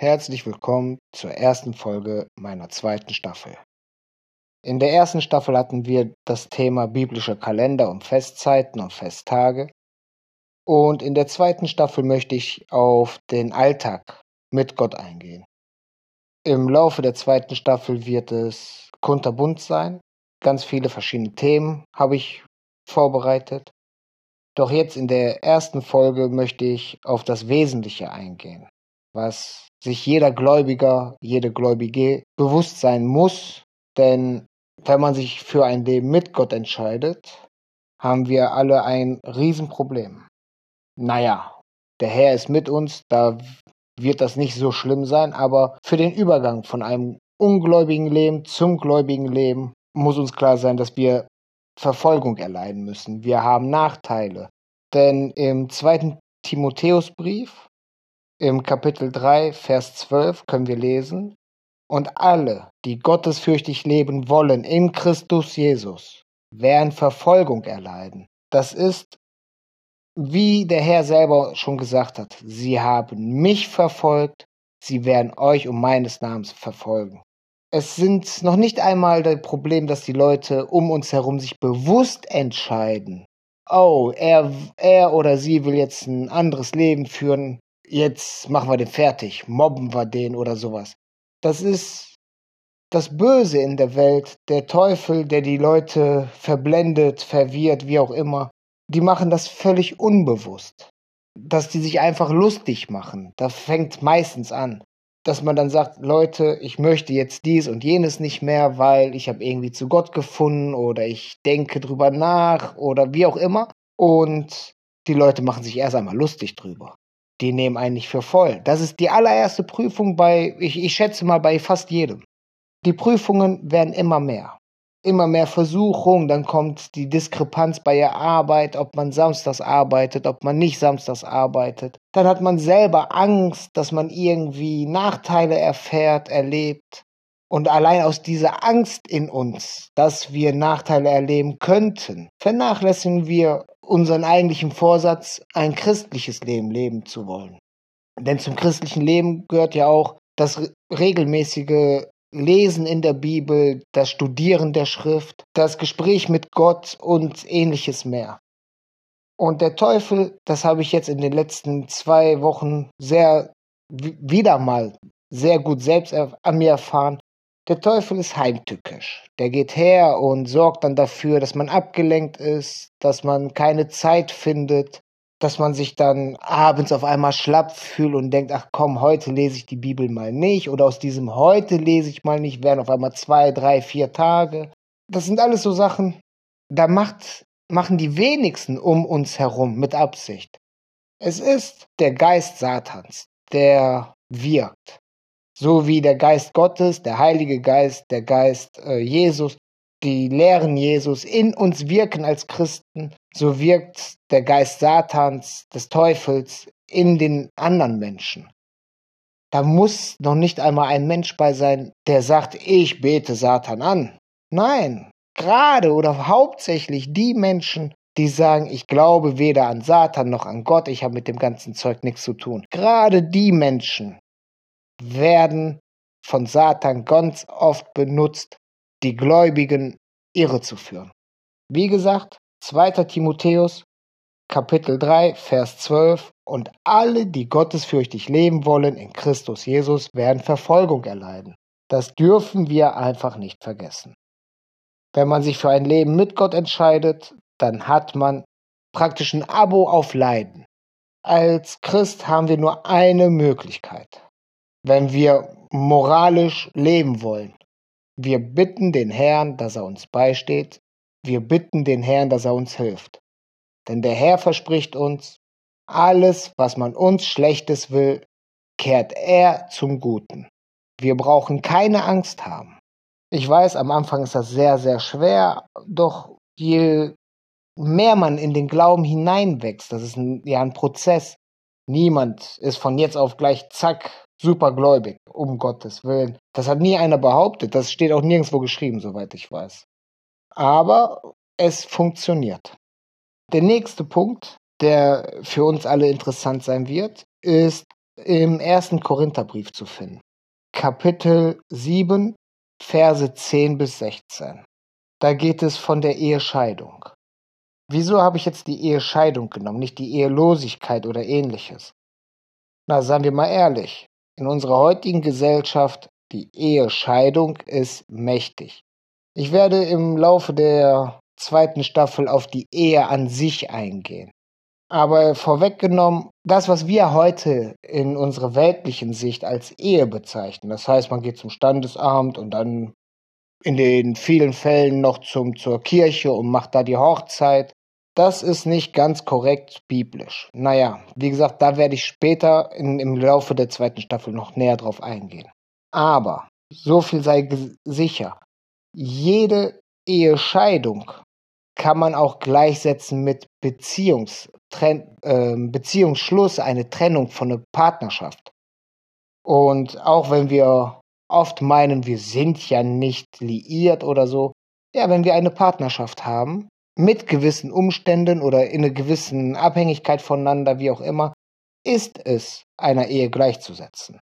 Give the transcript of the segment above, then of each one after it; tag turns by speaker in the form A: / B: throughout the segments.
A: Herzlich willkommen zur ersten Folge meiner zweiten Staffel. In der ersten Staffel hatten wir das Thema biblische Kalender und Festzeiten und Festtage. Und in der zweiten Staffel möchte ich auf den Alltag mit Gott eingehen. Im Laufe der zweiten Staffel wird es kunterbunt sein. Ganz viele verschiedene Themen habe ich vorbereitet. Doch jetzt in der ersten Folge möchte ich auf das Wesentliche eingehen, was sich jeder Gläubiger, jede Gläubige bewusst sein muss, denn wenn man sich für ein Leben mit Gott entscheidet, haben wir alle ein Riesenproblem. Naja, der Herr ist mit uns, da wird das nicht so schlimm sein, aber für den Übergang von einem ungläubigen Leben zum gläubigen Leben muss uns klar sein, dass wir Verfolgung erleiden müssen. Wir haben Nachteile. Denn im zweiten Timotheusbrief im Kapitel 3, Vers 12 können wir lesen, und alle, die gottesfürchtig leben wollen in Christus Jesus, werden Verfolgung erleiden. Das ist, wie der Herr selber schon gesagt hat, sie haben mich verfolgt, sie werden euch um meines Namens verfolgen. Es sind noch nicht einmal das Problem, dass die Leute um uns herum sich bewusst entscheiden. Oh, er, er oder sie will jetzt ein anderes Leben führen, jetzt machen wir den fertig, mobben wir den oder sowas. Das ist das Böse in der Welt, der Teufel, der die Leute verblendet, verwirrt, wie auch immer. Die machen das völlig unbewusst. Dass die sich einfach lustig machen. Da fängt meistens an. Dass man dann sagt, Leute, ich möchte jetzt dies und jenes nicht mehr, weil ich habe irgendwie zu Gott gefunden oder ich denke drüber nach oder wie auch immer. Und die Leute machen sich erst einmal lustig drüber die nehmen einen nicht für voll. Das ist die allererste Prüfung bei, ich, ich schätze mal, bei fast jedem. Die Prüfungen werden immer mehr. Immer mehr Versuchung, dann kommt die Diskrepanz bei der Arbeit, ob man samstags arbeitet, ob man nicht samstags arbeitet. Dann hat man selber Angst, dass man irgendwie Nachteile erfährt, erlebt. Und allein aus dieser Angst in uns, dass wir Nachteile erleben könnten, vernachlässigen wir unseren eigentlichen Vorsatz, ein christliches Leben leben zu wollen. Denn zum christlichen Leben gehört ja auch das regelmäßige Lesen in der Bibel, das Studieren der Schrift, das Gespräch mit Gott und ähnliches mehr. Und der Teufel, das habe ich jetzt in den letzten zwei Wochen sehr wieder mal sehr gut selbst an mir erfahren, der Teufel ist heimtückisch. Der geht her und sorgt dann dafür, dass man abgelenkt ist, dass man keine Zeit findet, dass man sich dann abends auf einmal schlapp fühlt und denkt, ach komm, heute lese ich die Bibel mal nicht oder aus diesem heute lese ich mal nicht, werden auf einmal zwei, drei, vier Tage. Das sind alles so Sachen, da macht, machen die wenigsten um uns herum mit Absicht. Es ist der Geist Satans, der wirkt so wie der Geist Gottes, der Heilige Geist, der Geist äh, Jesus, die Lehren Jesus in uns wirken als Christen, so wirkt der Geist Satans, des Teufels in den anderen Menschen. Da muss noch nicht einmal ein Mensch bei sein, der sagt, ich bete Satan an. Nein, gerade oder hauptsächlich die Menschen, die sagen, ich glaube weder an Satan noch an Gott, ich habe mit dem ganzen Zeug nichts zu tun. Gerade die Menschen werden von Satan ganz oft benutzt, die Gläubigen irrezuführen. Wie gesagt, 2. Timotheus, Kapitel 3, Vers 12, und alle, die gottesfürchtig leben wollen in Christus Jesus, werden Verfolgung erleiden. Das dürfen wir einfach nicht vergessen. Wenn man sich für ein Leben mit Gott entscheidet, dann hat man praktisch ein Abo auf Leiden. Als Christ haben wir nur eine Möglichkeit wenn wir moralisch leben wollen. Wir bitten den Herrn, dass er uns beisteht. Wir bitten den Herrn, dass er uns hilft. Denn der Herr verspricht uns, alles, was man uns Schlechtes will, kehrt er zum Guten. Wir brauchen keine Angst haben. Ich weiß, am Anfang ist das sehr, sehr schwer, doch je mehr man in den Glauben hineinwächst, das ist ein, ja ein Prozess. Niemand ist von jetzt auf gleich zack supergläubig, um Gottes Willen. Das hat nie einer behauptet. Das steht auch nirgendwo geschrieben, soweit ich weiß. Aber es funktioniert. Der nächste Punkt, der für uns alle interessant sein wird, ist im ersten Korintherbrief zu finden. Kapitel 7, Verse 10 bis 16. Da geht es von der Ehescheidung. Wieso habe ich jetzt die Ehescheidung genommen, nicht die Ehelosigkeit oder ähnliches? Na, seien wir mal ehrlich. In unserer heutigen Gesellschaft, die Ehescheidung ist mächtig. Ich werde im Laufe der zweiten Staffel auf die Ehe an sich eingehen. Aber vorweggenommen, das, was wir heute in unserer weltlichen Sicht als Ehe bezeichnen, das heißt, man geht zum Standesamt und dann in den vielen Fällen noch zum, zur Kirche und macht da die Hochzeit, das ist nicht ganz korrekt biblisch. Naja, wie gesagt, da werde ich später in, im Laufe der zweiten Staffel noch näher drauf eingehen. Aber so viel sei sicher, jede Ehescheidung kann man auch gleichsetzen mit Beziehungs äh, Beziehungsschluss, eine Trennung von einer Partnerschaft. Und auch wenn wir oft meinen, wir sind ja nicht liiert oder so, ja, wenn wir eine Partnerschaft haben, mit gewissen Umständen oder in einer gewissen Abhängigkeit voneinander, wie auch immer, ist es einer Ehe gleichzusetzen.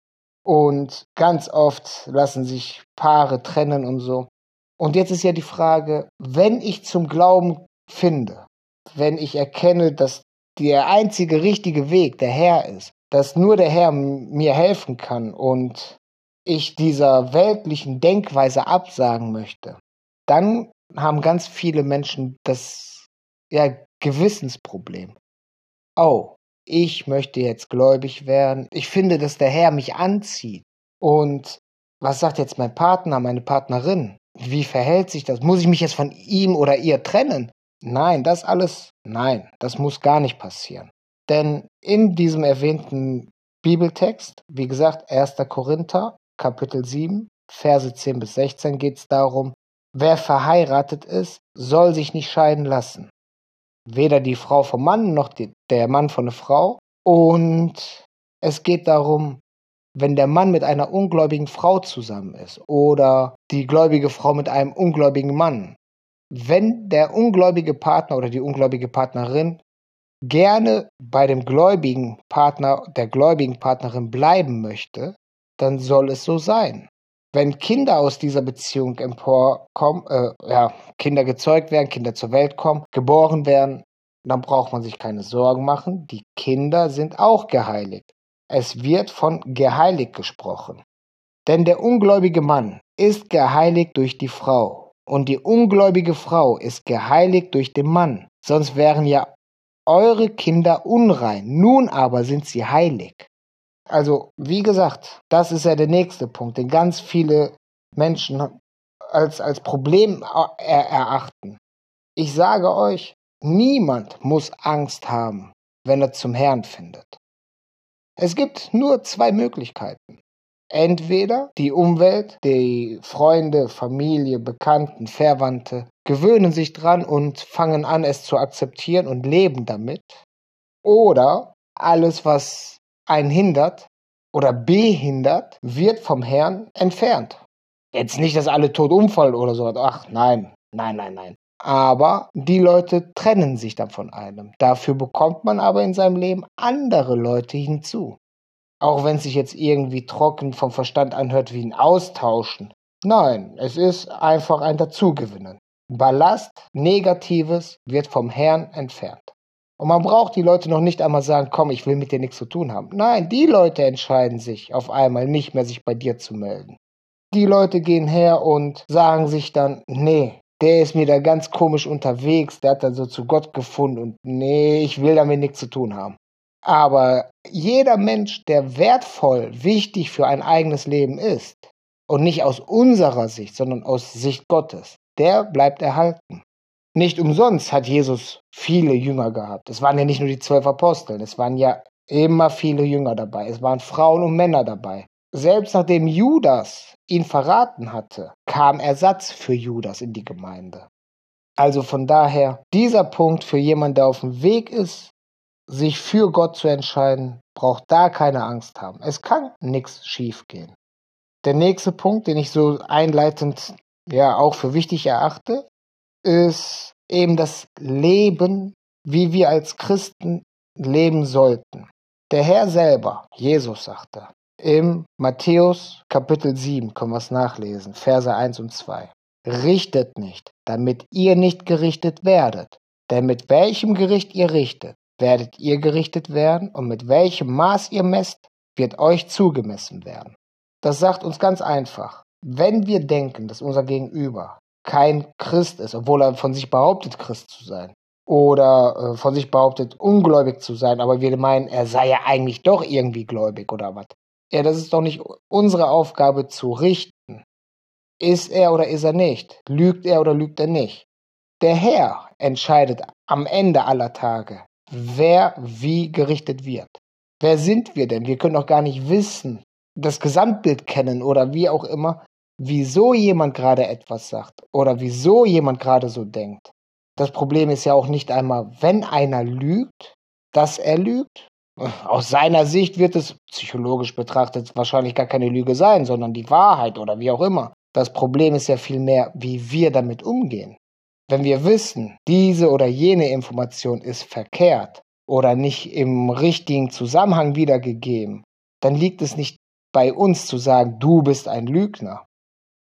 A: Und ganz oft lassen sich Paare trennen und so. Und jetzt ist ja die Frage, wenn ich zum Glauben finde, wenn ich erkenne, dass der einzige richtige Weg der Herr ist, dass nur der Herr mir helfen kann und ich dieser weltlichen Denkweise absagen möchte, dann haben ganz viele Menschen das ja, Gewissensproblem. Oh, ich möchte jetzt gläubig werden. Ich finde, dass der Herr mich anzieht. Und was sagt jetzt mein Partner, meine Partnerin? Wie verhält sich das? Muss ich mich jetzt von ihm oder ihr trennen? Nein, das alles, nein, das muss gar nicht passieren. Denn in diesem erwähnten Bibeltext, wie gesagt, 1. Korinther, Kapitel 7, Verse 10 bis 16 geht es darum, wer verheiratet ist, soll sich nicht scheiden lassen. Weder die Frau vom Mann noch die, der Mann von der Frau. Und es geht darum, wenn der Mann mit einer ungläubigen Frau zusammen ist oder die gläubige Frau mit einem ungläubigen Mann, wenn der ungläubige Partner oder die ungläubige Partnerin gerne bei dem gläubigen Partner, der gläubigen Partnerin bleiben möchte, dann soll es so sein. Wenn Kinder aus dieser Beziehung emporkommen, äh, ja, Kinder gezeugt werden, Kinder zur Welt kommen, geboren werden, dann braucht man sich keine Sorgen machen. Die Kinder sind auch geheiligt. Es wird von geheiligt gesprochen. Denn der ungläubige Mann ist geheiligt durch die Frau und die ungläubige Frau ist geheiligt durch den Mann. Sonst wären ja eure Kinder unrein. Nun aber sind sie heilig. Also, wie gesagt, das ist ja der nächste Punkt, den ganz viele Menschen als, als Problem erachten. Ich sage euch, niemand muss Angst haben, wenn er zum Herrn findet. Es gibt nur zwei Möglichkeiten. Entweder die Umwelt, die Freunde, Familie, Bekannten, Verwandte gewöhnen sich dran und fangen an, es zu akzeptieren und leben damit. Oder alles, was einen hindert oder behindert, wird vom Herrn entfernt. Jetzt nicht, dass alle tot umfallen oder so. Ach nein, nein, nein, nein. Aber die Leute trennen sich dann von einem. Dafür bekommt man aber in seinem Leben andere Leute hinzu. Auch wenn es sich jetzt irgendwie trocken vom Verstand anhört wie ein Austauschen. Nein, es ist einfach ein Dazugewinnen. Ballast, Negatives wird vom Herrn entfernt. Und man braucht die Leute noch nicht einmal sagen, komm, ich will mit dir nichts zu tun haben. Nein, die Leute entscheiden sich auf einmal nicht mehr, sich bei dir zu melden. Die Leute gehen her und sagen sich dann, nee, der ist mir da ganz komisch unterwegs, der hat dann so zu Gott gefunden und nee, ich will damit nichts zu tun haben. Aber jeder Mensch, der wertvoll, wichtig für ein eigenes Leben ist, und nicht aus unserer Sicht, sondern aus Sicht Gottes, der bleibt erhalten. Nicht umsonst hat Jesus viele Jünger gehabt. Es waren ja nicht nur die zwölf Apostel, es waren ja immer viele Jünger dabei. Es waren Frauen und Männer dabei. Selbst nachdem Judas ihn verraten hatte, kam Ersatz für Judas in die Gemeinde. Also von daher, dieser Punkt für jemanden, der auf dem Weg ist, sich für Gott zu entscheiden, braucht da keine Angst haben. Es kann nichts schiefgehen. Der nächste Punkt, den ich so einleitend ja auch für wichtig erachte, ist eben das Leben, wie wir als Christen leben sollten. Der Herr selber, Jesus sagte, im Matthäus Kapitel 7 können wir es nachlesen, Verse 1 und 2. Richtet nicht, damit ihr nicht gerichtet werdet. Denn mit welchem Gericht ihr richtet, werdet ihr gerichtet werden, und mit welchem Maß ihr messt, wird euch zugemessen werden. Das sagt uns ganz einfach. Wenn wir denken, dass unser Gegenüber kein Christ ist, obwohl er von sich behauptet, Christ zu sein, oder äh, von sich behauptet, ungläubig zu sein, aber wir meinen, er sei ja eigentlich doch irgendwie gläubig oder was. Ja, das ist doch nicht unsere Aufgabe zu richten. Ist er oder ist er nicht? Lügt er oder lügt er nicht? Der Herr entscheidet am Ende aller Tage, wer wie gerichtet wird. Wer sind wir denn? Wir können doch gar nicht wissen, das Gesamtbild kennen oder wie auch immer, wieso jemand gerade etwas sagt oder wieso jemand gerade so denkt. Das Problem ist ja auch nicht einmal, wenn einer lügt, dass er lügt. Aus seiner Sicht wird es psychologisch betrachtet wahrscheinlich gar keine Lüge sein, sondern die Wahrheit oder wie auch immer. Das Problem ist ja vielmehr, wie wir damit umgehen. Wenn wir wissen, diese oder jene Information ist verkehrt oder nicht im richtigen Zusammenhang wiedergegeben, dann liegt es nicht bei uns zu sagen, du bist ein Lügner.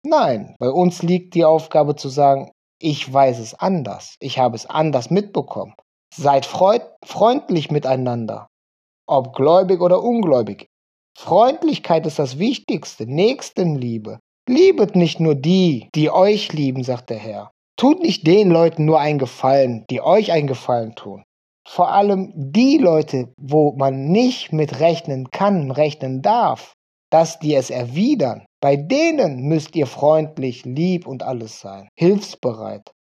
A: Nein, bei uns liegt die Aufgabe zu sagen, ich weiß es anders. Ich habe es anders mitbekommen. Seid freundlich miteinander. Ob gläubig oder ungläubig. Freundlichkeit ist das Wichtigste. Nächstenliebe. Liebet nicht nur die, die euch lieben, sagt der Herr. Tut nicht den Leuten nur einen Gefallen, die euch einen Gefallen tun. Vor allem die Leute, wo man nicht mit rechnen kann, rechnen darf, dass die es erwidern. Bei denen müsst ihr freundlich, lieb und alles sein, hilfsbereit.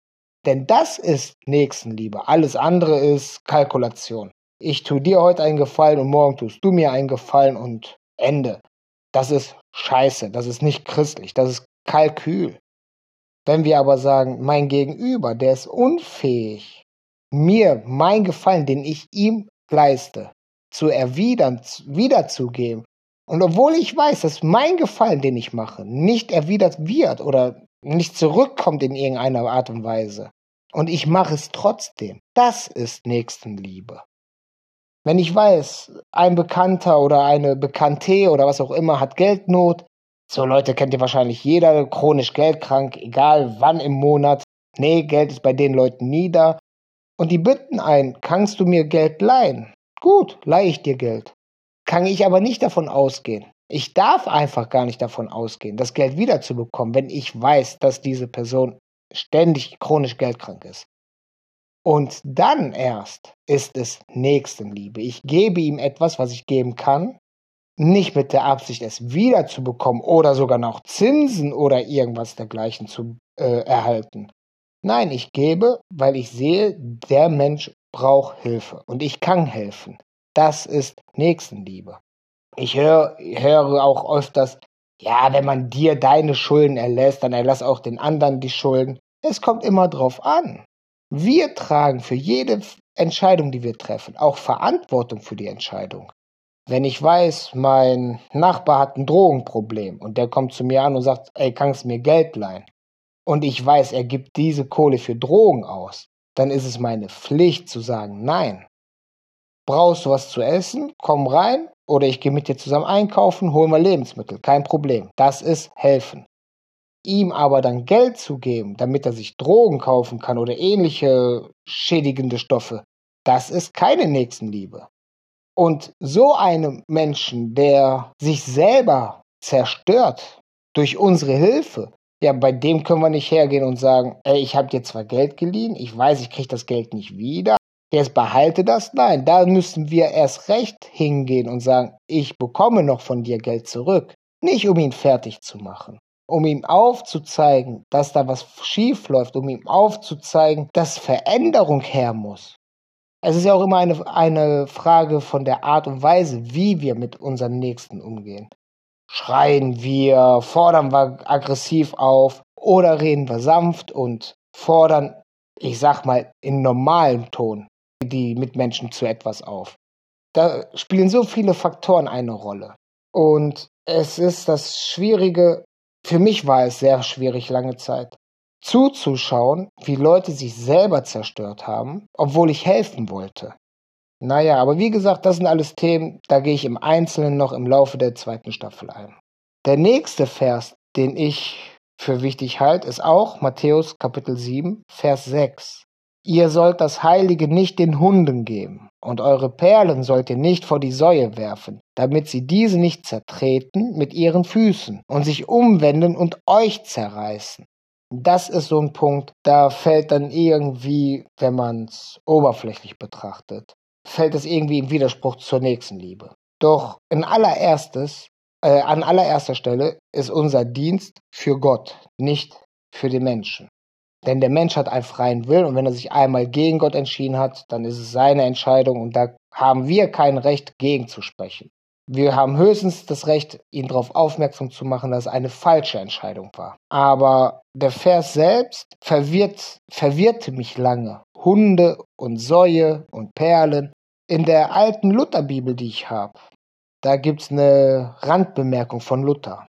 A: Denn das ist Nächstenliebe. Alles andere ist Kalkulation. Ich tue dir heute einen Gefallen und morgen tust du mir einen Gefallen und Ende. Das ist Scheiße. Das ist nicht christlich. Das ist Kalkül. Wenn wir aber sagen, mein Gegenüber, der ist unfähig, mir mein Gefallen, den ich ihm leiste, zu erwidern, wiederzugeben, und obwohl ich weiß, dass mein Gefallen, den ich mache, nicht erwidert wird oder nicht zurückkommt in irgendeiner Art und Weise, und ich mache es trotzdem, das ist Nächstenliebe. Wenn ich weiß, ein Bekannter oder eine Bekannte oder was auch immer hat Geldnot, so Leute kennt ihr wahrscheinlich jeder, chronisch geldkrank, egal wann im Monat. Nee, Geld ist bei den Leuten nie da. Und die bitten ein, kannst du mir Geld leihen? Gut, leihe ich dir Geld kann ich aber nicht davon ausgehen. Ich darf einfach gar nicht davon ausgehen, das Geld wiederzubekommen, wenn ich weiß, dass diese Person ständig chronisch geldkrank ist. Und dann erst ist es Nächstenliebe. Ich gebe ihm etwas, was ich geben kann, nicht mit der Absicht, es wiederzubekommen oder sogar noch Zinsen oder irgendwas dergleichen zu äh, erhalten. Nein, ich gebe, weil ich sehe, der Mensch braucht Hilfe und ich kann helfen. Das ist Nächstenliebe. Ich höre, höre auch öfters, ja, wenn man dir deine Schulden erlässt, dann erlass auch den anderen die Schulden. Es kommt immer drauf an. Wir tragen für jede Entscheidung, die wir treffen, auch Verantwortung für die Entscheidung. Wenn ich weiß, mein Nachbar hat ein Drogenproblem und der kommt zu mir an und sagt, ey, kannst mir Geld leihen? Und ich weiß, er gibt diese Kohle für Drogen aus, dann ist es meine Pflicht zu sagen, nein. Brauchst du was zu essen? Komm rein oder ich gehe mit dir zusammen einkaufen, hol mal Lebensmittel. Kein Problem. Das ist helfen. Ihm aber dann Geld zu geben, damit er sich Drogen kaufen kann oder ähnliche schädigende Stoffe, das ist keine Nächstenliebe. Und so einem Menschen, der sich selber zerstört durch unsere Hilfe, ja, bei dem können wir nicht hergehen und sagen, ey, ich habe dir zwar Geld geliehen, ich weiß, ich kriege das Geld nicht wieder, Jetzt behalte das? Nein, da müssen wir erst recht hingehen und sagen, ich bekomme noch von dir Geld zurück. Nicht um ihn fertig zu machen, um ihm aufzuzeigen, dass da was schief läuft, um ihm aufzuzeigen, dass Veränderung her muss. Es ist ja auch immer eine, eine Frage von der Art und Weise, wie wir mit unseren Nächsten umgehen. Schreien wir, fordern wir aggressiv auf oder reden wir sanft und fordern, ich sag mal, in normalem Ton die Mitmenschen zu etwas auf. Da spielen so viele Faktoren eine Rolle. Und es ist das Schwierige, für mich war es sehr schwierig lange Zeit, zuzuschauen, wie Leute sich selber zerstört haben, obwohl ich helfen wollte. Naja, aber wie gesagt, das sind alles Themen, da gehe ich im Einzelnen noch im Laufe der zweiten Staffel ein. Der nächste Vers, den ich für wichtig halte, ist auch Matthäus Kapitel 7, Vers 6. Ihr sollt das Heilige nicht den Hunden geben, und eure Perlen sollt ihr nicht vor die Säue werfen, damit sie diese nicht zertreten mit ihren Füßen und sich umwenden und euch zerreißen. Das ist so ein Punkt, da fällt dann irgendwie, wenn man es oberflächlich betrachtet, fällt es irgendwie im Widerspruch zur Nächstenliebe. Doch in allererstes, äh, an allererster Stelle ist unser Dienst für Gott, nicht für die Menschen. Denn der Mensch hat einen freien Willen und wenn er sich einmal gegen Gott entschieden hat, dann ist es seine Entscheidung und da haben wir kein Recht gegenzusprechen. Wir haben höchstens das Recht, ihn darauf aufmerksam zu machen, dass es eine falsche Entscheidung war. Aber der Vers selbst verwirrt, verwirrte mich lange. Hunde und Säue und Perlen. In der alten Lutherbibel, die ich habe, da gibt es eine Randbemerkung von Luther.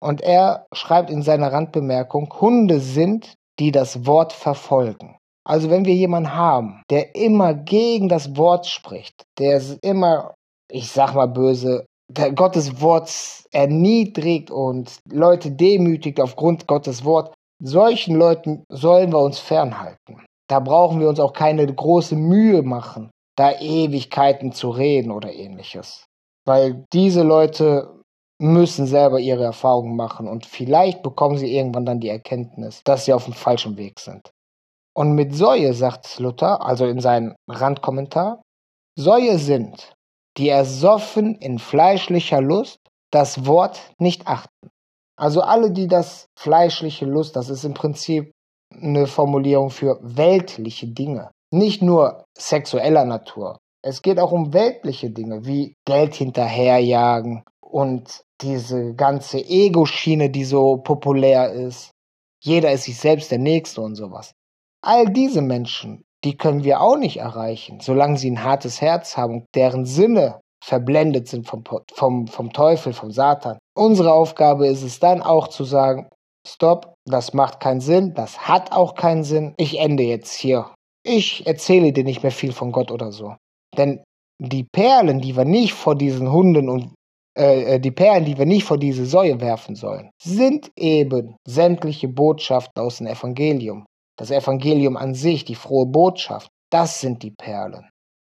A: Und er schreibt in seiner Randbemerkung, Hunde sind, die das Wort verfolgen. Also wenn wir jemanden haben, der immer gegen das Wort spricht, der immer, ich sag mal böse, der Gottes Wort erniedrigt und Leute demütigt aufgrund Gottes Wort, solchen Leuten sollen wir uns fernhalten. Da brauchen wir uns auch keine große Mühe machen, da Ewigkeiten zu reden oder ähnliches. Weil diese Leute müssen selber ihre Erfahrungen machen und vielleicht bekommen sie irgendwann dann die Erkenntnis, dass sie auf dem falschen Weg sind. Und mit Säue, sagt Luther, also in seinem Randkommentar, Säue sind, die ersoffen in fleischlicher Lust das Wort nicht achten. Also alle, die das fleischliche Lust, das ist im Prinzip eine Formulierung für weltliche Dinge. Nicht nur sexueller Natur. Es geht auch um weltliche Dinge wie Geld hinterherjagen und diese ganze Ego-Schiene, die so populär ist. Jeder ist sich selbst der Nächste und sowas. All diese Menschen, die können wir auch nicht erreichen, solange sie ein hartes Herz haben und deren Sinne verblendet sind vom, vom, vom Teufel, vom Satan. Unsere Aufgabe ist es dann auch zu sagen, stopp, das macht keinen Sinn, das hat auch keinen Sinn, ich ende jetzt hier. Ich erzähle dir nicht mehr viel von Gott oder so. Denn die Perlen, die wir nicht vor diesen Hunden und äh, die Perlen, die wir nicht vor diese Säue werfen sollen, sind eben sämtliche Botschaften aus dem Evangelium. Das Evangelium an sich, die frohe Botschaft, das sind die Perlen.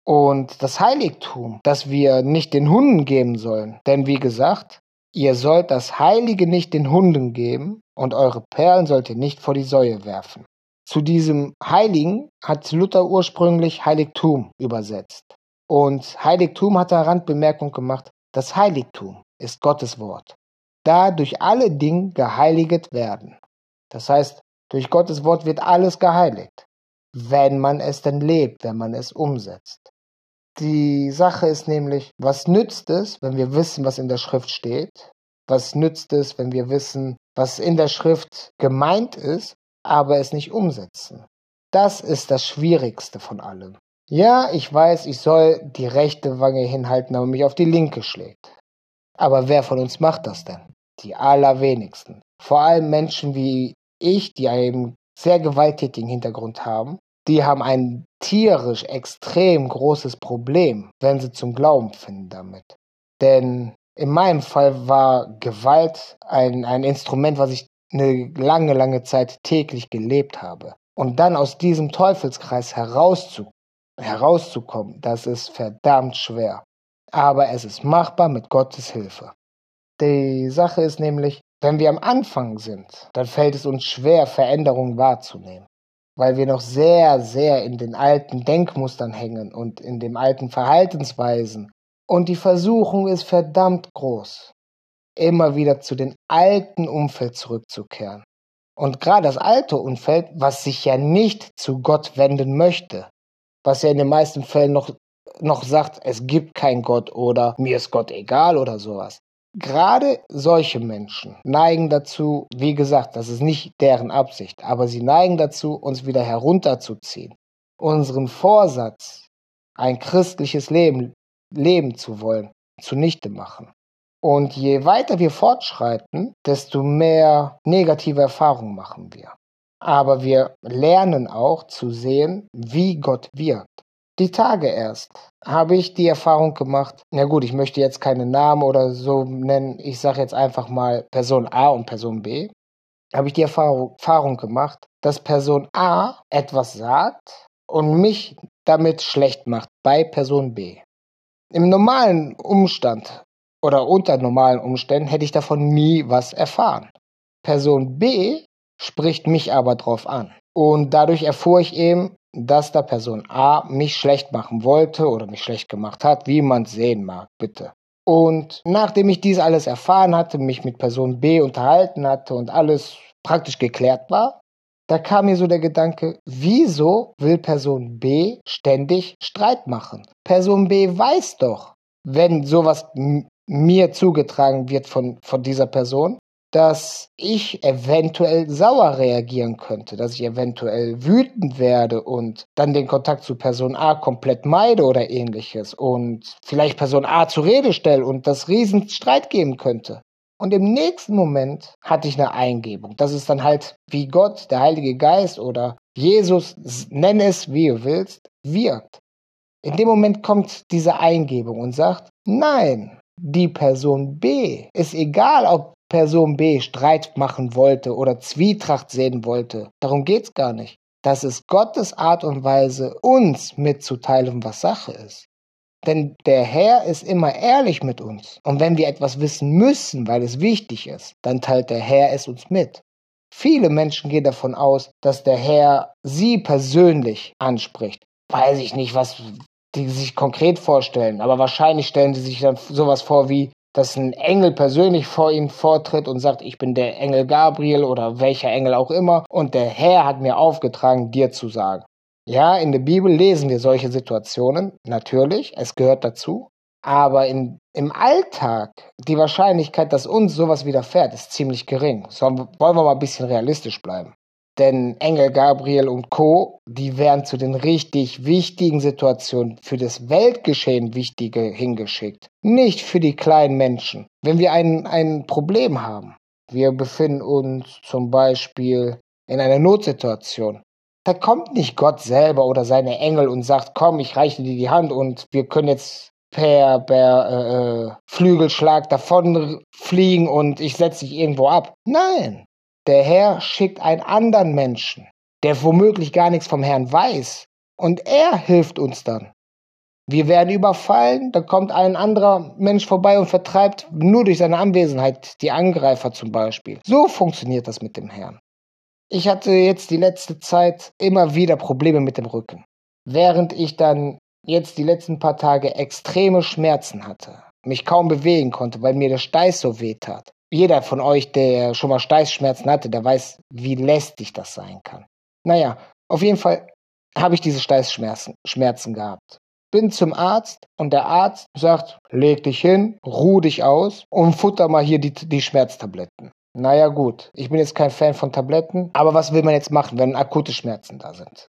A: Und das Heiligtum, das wir nicht den Hunden geben sollen. Denn wie gesagt, ihr sollt das Heilige nicht den Hunden geben und eure Perlen sollt ihr nicht vor die Säue werfen. Zu diesem Heiligen hat Luther ursprünglich Heiligtum übersetzt. Und Heiligtum hat er Randbemerkung gemacht, das Heiligtum ist Gottes Wort. Da durch alle Dinge geheiliget werden. Das heißt, durch Gottes Wort wird alles geheiligt, wenn man es denn lebt, wenn man es umsetzt. Die Sache ist nämlich, was nützt es, wenn wir wissen, was in der Schrift steht? Was nützt es, wenn wir wissen, was in der Schrift gemeint ist, aber es nicht umsetzen? Das ist das Schwierigste von allem. Ja, ich weiß, ich soll die rechte Wange hinhalten, aber mich auf die linke schlägt. Aber wer von uns macht das denn? Die allerwenigsten. Vor allem Menschen wie ich, die einen sehr gewalttätigen Hintergrund haben, die haben ein tierisch extrem großes Problem, wenn sie zum Glauben finden damit. Denn in meinem Fall war Gewalt ein, ein Instrument, was ich eine lange, lange Zeit täglich gelebt habe. Und dann aus diesem Teufelskreis herauszukommen, herauszukommen, das ist verdammt schwer. Aber es ist machbar mit Gottes Hilfe. Die Sache ist nämlich, wenn wir am Anfang sind, dann fällt es uns schwer, Veränderungen wahrzunehmen, weil wir noch sehr, sehr in den alten Denkmustern hängen und in den alten Verhaltensweisen. Und die Versuchung ist verdammt groß, immer wieder zu den alten Umfeld zurückzukehren. Und gerade das alte Umfeld, was sich ja nicht zu Gott wenden möchte, was ja in den meisten Fällen noch, noch sagt, es gibt keinen Gott oder mir ist Gott egal oder sowas. Gerade solche Menschen neigen dazu, wie gesagt, das ist nicht deren Absicht, aber sie neigen dazu, uns wieder herunterzuziehen, unseren Vorsatz, ein christliches Leben leben zu wollen, zunichte machen. Und je weiter wir fortschreiten, desto mehr negative Erfahrungen machen wir aber wir lernen auch zu sehen, wie Gott wirkt. die Tage erst habe ich die Erfahrung gemacht, na gut, ich möchte jetzt keine Namen oder so nennen, ich sage jetzt einfach mal Person A und Person B, habe ich die Erfahrung gemacht, dass Person A etwas sagt und mich damit schlecht macht bei Person B. Im normalen Umstand oder unter normalen Umständen hätte ich davon nie was erfahren. Person B spricht mich aber drauf an. Und dadurch erfuhr ich eben, dass da Person A mich schlecht machen wollte oder mich schlecht gemacht hat, wie man sehen mag, bitte. Und nachdem ich dies alles erfahren hatte, mich mit Person B unterhalten hatte und alles praktisch geklärt war, da kam mir so der Gedanke, wieso will Person B ständig Streit machen? Person B weiß doch, wenn sowas mir zugetragen wird von, von dieser Person, dass ich eventuell sauer reagieren könnte, dass ich eventuell wütend werde und dann den Kontakt zu Person A komplett meide oder ähnliches und vielleicht Person A zur Rede stelle und das riesen Streit geben könnte. Und im nächsten Moment hatte ich eine Eingebung. Das ist dann halt wie Gott, der Heilige Geist oder Jesus, nenne es wie du willst, wirkt. In dem Moment kommt diese Eingebung und sagt, nein, die Person B ist egal, ob Person B Streit machen wollte oder Zwietracht sehen wollte. Darum geht's gar nicht. Das ist Gottes Art und Weise, uns mitzuteilen, was Sache ist. Denn der Herr ist immer ehrlich mit uns. Und wenn wir etwas wissen müssen, weil es wichtig ist, dann teilt der Herr es uns mit. Viele Menschen gehen davon aus, dass der Herr sie persönlich anspricht. Weiß ich nicht, was die sich konkret vorstellen, aber wahrscheinlich stellen sie sich dann sowas vor wie, dass ein Engel persönlich vor ihm vortritt und sagt, ich bin der Engel Gabriel oder welcher Engel auch immer und der Herr hat mir aufgetragen, dir zu sagen. Ja, in der Bibel lesen wir solche Situationen, natürlich, es gehört dazu, aber in, im Alltag, die Wahrscheinlichkeit, dass uns sowas widerfährt, ist ziemlich gering. So wollen wir mal ein bisschen realistisch bleiben. Denn Engel Gabriel und Co., die werden zu den richtig wichtigen Situationen für das Weltgeschehen Wichtige hingeschickt. Nicht für die kleinen Menschen. Wenn wir ein, ein Problem haben, wir befinden uns zum Beispiel in einer Notsituation, da kommt nicht Gott selber oder seine Engel und sagt, komm, ich reiche dir die Hand und wir können jetzt per, per äh, äh Flügelschlag davon fliegen und ich setze dich irgendwo ab. Nein, der Herr schickt einen anderen Menschen, der womöglich gar nichts vom Herrn weiß, und er hilft uns dann. Wir werden überfallen, da kommt ein anderer Mensch vorbei und vertreibt nur durch seine Anwesenheit die Angreifer zum Beispiel. So funktioniert das mit dem Herrn. Ich hatte jetzt die letzte Zeit immer wieder Probleme mit dem Rücken. Während ich dann jetzt die letzten paar Tage extreme Schmerzen hatte, mich kaum bewegen konnte, weil mir der Steiß so weh tat, jeder von euch, der schon mal Steißschmerzen hatte, der weiß, wie lästig das sein kann. Naja, auf jeden Fall habe ich diese Steißschmerzen Schmerzen gehabt. Bin zum Arzt und der Arzt sagt, leg dich hin, ruh dich aus und futter mal hier die, die Schmerztabletten. Naja gut, ich bin jetzt kein Fan von Tabletten, aber was will man jetzt machen, wenn akute Schmerzen da sind?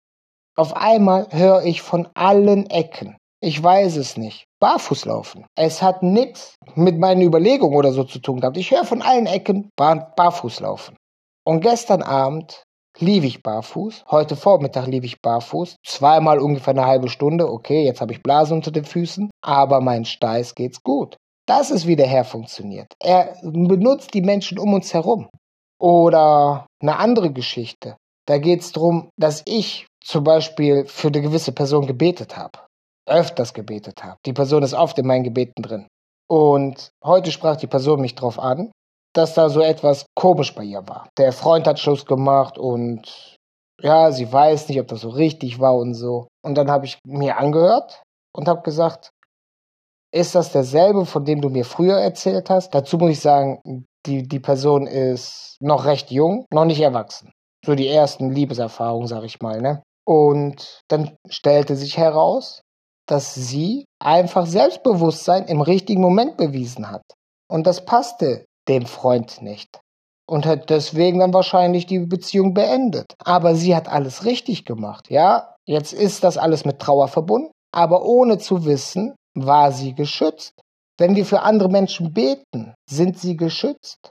A: Auf einmal höre ich von allen Ecken, ich weiß es nicht. Barfuß laufen. Es hat nichts mit meinen Überlegungen oder so zu tun gehabt. Ich höre von allen Ecken bar barfuß laufen. Und gestern Abend lief ich barfuß. Heute Vormittag lief ich barfuß. Zweimal ungefähr eine halbe Stunde. Okay, jetzt habe ich Blase unter den Füßen. Aber mein Steiß geht's gut. Das ist, wie der Herr funktioniert. Er benutzt die Menschen um uns herum. Oder eine andere Geschichte. Da geht's darum, dass ich zum Beispiel für eine gewisse Person gebetet habe öfters gebetet habe. Die Person ist oft in meinen Gebeten drin. Und heute sprach die Person mich darauf an, dass da so etwas komisch bei ihr war. Der Freund hat Schluss gemacht und ja, sie weiß nicht, ob das so richtig war und so. Und dann habe ich mir angehört und habe gesagt, ist das derselbe, von dem du mir früher erzählt hast? Dazu muss ich sagen, die, die Person ist noch recht jung, noch nicht erwachsen. So die ersten Liebeserfahrungen, sag ich mal, ne? Und dann stellte sich heraus, dass sie einfach Selbstbewusstsein im richtigen Moment bewiesen hat. Und das passte dem Freund nicht. Und hat deswegen dann wahrscheinlich die Beziehung beendet. Aber sie hat alles richtig gemacht. Ja, jetzt ist das alles mit Trauer verbunden. Aber ohne zu wissen, war sie geschützt. Wenn wir für andere Menschen beten, sind sie geschützt.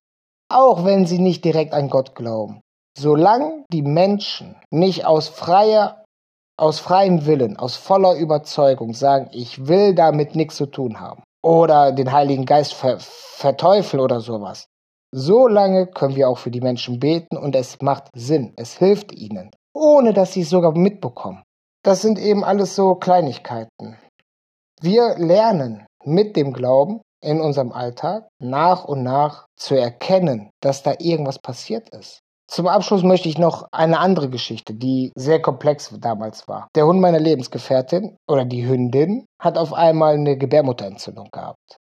A: Auch wenn sie nicht direkt an Gott glauben. Solange die Menschen nicht aus freier aus freiem Willen, aus voller Überzeugung sagen, ich will damit nichts zu tun haben oder den Heiligen Geist ver verteufeln oder sowas, so lange können wir auch für die Menschen beten und es macht Sinn, es hilft ihnen, ohne dass sie es sogar mitbekommen. Das sind eben alles so Kleinigkeiten. Wir lernen mit dem Glauben in unserem Alltag nach und nach zu erkennen, dass da irgendwas passiert ist. Zum Abschluss möchte ich noch eine andere Geschichte, die sehr komplex damals war. Der Hund meiner Lebensgefährtin oder die Hündin hat auf einmal eine Gebärmutterentzündung gehabt.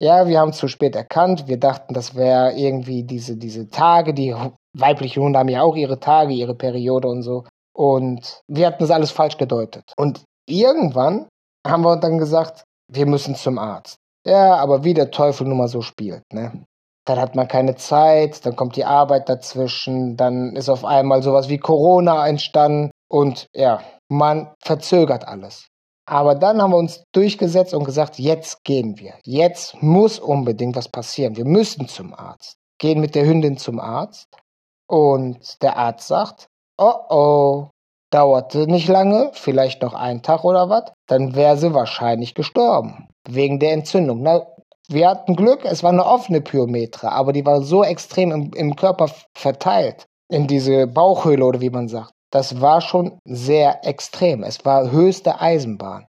A: Ja, wir haben es zu spät erkannt. Wir dachten, das wäre irgendwie diese, diese Tage. Die weiblichen Hunde haben ja auch ihre Tage, ihre Periode und so. Und wir hatten das alles falsch gedeutet. Und irgendwann haben wir dann gesagt, wir müssen zum Arzt. Ja, aber wie der Teufel nun mal so spielt, ne? Dann hat man keine Zeit, dann kommt die Arbeit dazwischen, dann ist auf einmal sowas wie Corona entstanden und ja, man verzögert alles. Aber dann haben wir uns durchgesetzt und gesagt, jetzt gehen wir. Jetzt muss unbedingt was passieren. Wir müssen zum Arzt. Gehen mit der Hündin zum Arzt und der Arzt sagt, oh oh, dauerte nicht lange, vielleicht noch einen Tag oder was, dann wäre sie wahrscheinlich gestorben. Wegen der Entzündung. Na, wir hatten Glück, es war eine offene Pyometra, aber die war so extrem im, im Körper verteilt, in diese Bauchhöhle oder wie man sagt. Das war schon sehr extrem. Es war höchste Eisenbahn.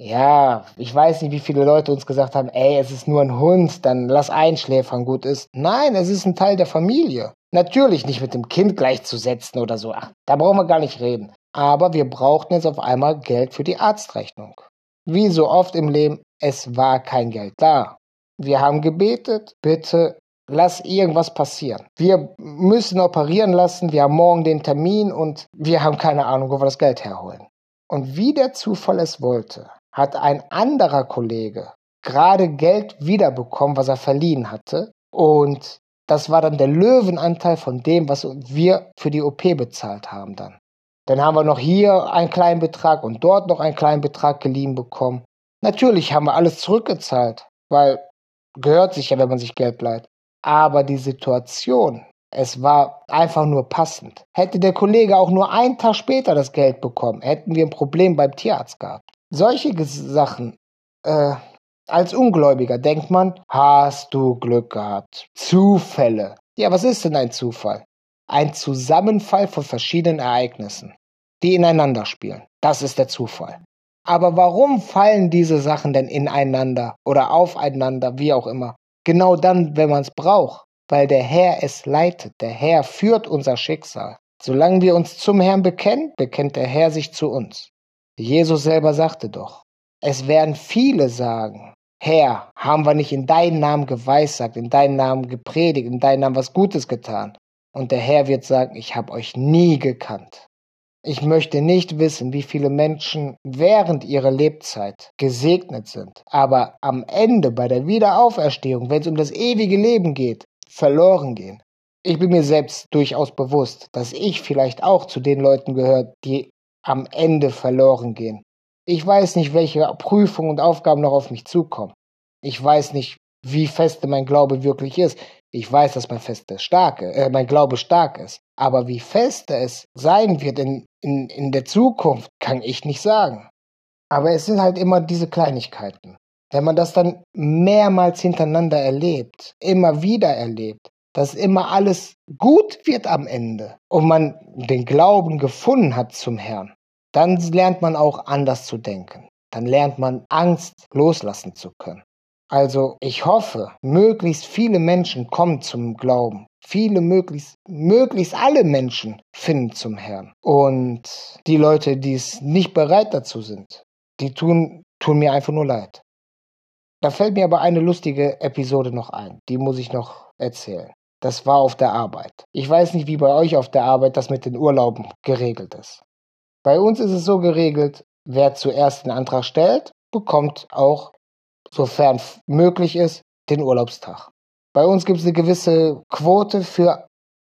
A: Ja, ich weiß nicht, wie viele Leute uns gesagt haben, ey, es ist nur ein Hund, dann lass einschläfern, gut ist. Nein, es ist ein Teil der Familie. Natürlich nicht mit dem Kind gleichzusetzen oder so. Ach, da brauchen wir gar nicht reden. Aber wir brauchten jetzt auf einmal Geld für die Arztrechnung. Wie so oft im Leben, es war kein Geld da. Wir haben gebetet, bitte lass irgendwas passieren. Wir müssen operieren lassen, wir haben morgen den Termin und wir haben keine Ahnung, wo wir das Geld herholen. Und wie der Zufall es wollte, hat ein anderer Kollege gerade Geld wiederbekommen, was er verliehen hatte. Und das war dann der Löwenanteil von dem, was wir für die OP bezahlt haben dann. Dann haben wir noch hier einen kleinen Betrag und dort noch einen kleinen Betrag geliehen bekommen. Natürlich haben wir alles zurückgezahlt, weil gehört sich ja, wenn man sich Geld leiht. Aber die Situation, es war einfach nur passend. Hätte der Kollege auch nur einen Tag später das Geld bekommen, hätten wir ein Problem beim Tierarzt gehabt. Solche Sachen, äh, als Ungläubiger denkt man, hast du Glück gehabt. Zufälle. Ja, was ist denn ein Zufall? Ein Zusammenfall von verschiedenen Ereignissen, die ineinander spielen. Das ist der Zufall. Aber warum fallen diese Sachen denn ineinander oder aufeinander, wie auch immer? Genau dann, wenn man es braucht, weil der Herr es leitet. Der Herr führt unser Schicksal. Solange wir uns zum Herrn bekennen, bekennt der Herr sich zu uns. Jesus selber sagte doch, es werden viele sagen, Herr, haben wir nicht in deinen Namen geweissagt, in deinen Namen gepredigt, in deinen Namen was Gutes getan? Und der Herr wird sagen, ich habe euch nie gekannt. Ich möchte nicht wissen, wie viele Menschen während ihrer Lebzeit gesegnet sind, aber am Ende bei der Wiederauferstehung, wenn es um das ewige Leben geht, verloren gehen. Ich bin mir selbst durchaus bewusst, dass ich vielleicht auch zu den Leuten gehört, die am Ende verloren gehen. Ich weiß nicht, welche Prüfungen und Aufgaben noch auf mich zukommen. Ich weiß nicht, wie feste mein Glaube wirklich ist. Ich weiß, dass mein Feste stark, äh, mein Glaube stark ist. Aber wie feste es sein wird in, in, in der Zukunft, kann ich nicht sagen. Aber es sind halt immer diese Kleinigkeiten. Wenn man das dann mehrmals hintereinander erlebt, immer wieder erlebt, dass immer alles gut wird am Ende und man den Glauben gefunden hat zum Herrn, dann lernt man auch anders zu denken. Dann lernt man Angst loslassen zu können. Also ich hoffe, möglichst viele Menschen kommen zum Glauben. Viele, möglichst, möglichst alle Menschen finden zum Herrn. Und die Leute, die es nicht bereit dazu sind, die tun, tun mir einfach nur leid. Da fällt mir aber eine lustige Episode noch ein. Die muss ich noch erzählen. Das war auf der Arbeit. Ich weiß nicht, wie bei euch auf der Arbeit das mit den Urlauben geregelt ist. Bei uns ist es so geregelt, wer zuerst den Antrag stellt, bekommt auch, sofern möglich ist, den Urlaubstag. Bei uns gibt es eine gewisse Quote für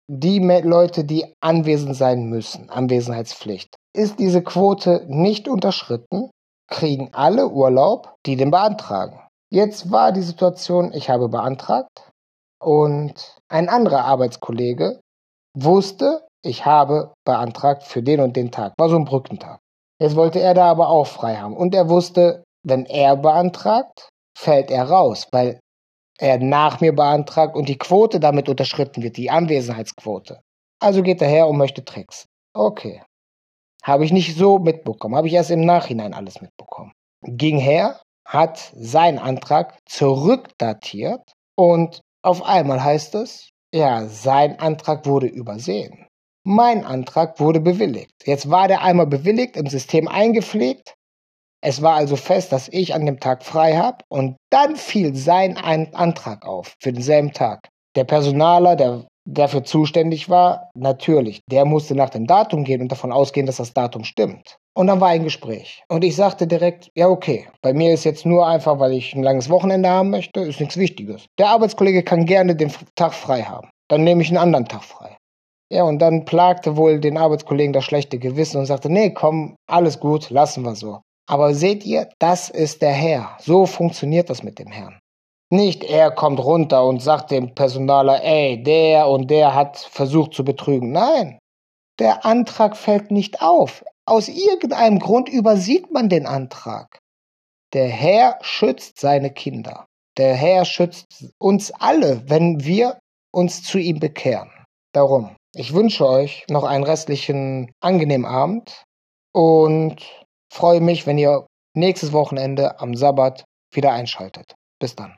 A: die Leute, die anwesend sein müssen, Anwesenheitspflicht. Ist diese Quote nicht unterschritten, kriegen alle Urlaub, die den beantragen. Jetzt war die Situation, ich habe beantragt und ein anderer Arbeitskollege wusste, ich habe beantragt für den und den Tag. War so ein Brückentag. Jetzt wollte er da aber auch frei haben. Und er wusste, wenn er beantragt, fällt er raus, weil er nach mir beantragt und die Quote damit unterschritten wird, die Anwesenheitsquote. Also geht er her und möchte Tricks. Okay. Habe ich nicht so mitbekommen, habe ich erst im Nachhinein alles mitbekommen. Ging her, hat seinen Antrag zurückdatiert und auf einmal heißt es, ja, sein Antrag wurde übersehen. Mein Antrag wurde bewilligt. Jetzt war der einmal bewilligt, im System eingepflegt. Es war also fest, dass ich an dem Tag frei habe und dann fiel sein Antrag auf für denselben Tag. Der Personaler, der dafür zuständig war, natürlich, der musste nach dem Datum gehen und davon ausgehen, dass das Datum stimmt. Und dann war ein Gespräch. Und ich sagte direkt, ja, okay, bei mir ist jetzt nur einfach, weil ich ein langes Wochenende haben möchte, ist nichts Wichtiges. Der Arbeitskollege kann gerne den Tag frei haben. Dann nehme ich einen anderen Tag frei. Ja, und dann plagte wohl den Arbeitskollegen das schlechte Gewissen und sagte, nee, komm, alles gut, lassen wir so. Aber seht ihr, das ist der Herr. So funktioniert das mit dem Herrn. Nicht er kommt runter und sagt dem Personaler, ey, der und der hat versucht zu betrügen. Nein, der Antrag fällt nicht auf. Aus irgendeinem Grund übersieht man den Antrag. Der Herr schützt seine Kinder. Der Herr schützt uns alle, wenn wir uns zu ihm bekehren. Darum, ich wünsche euch noch einen restlichen angenehmen Abend und freue mich, wenn ihr nächstes Wochenende am Sabbat wieder einschaltet. Bis dann.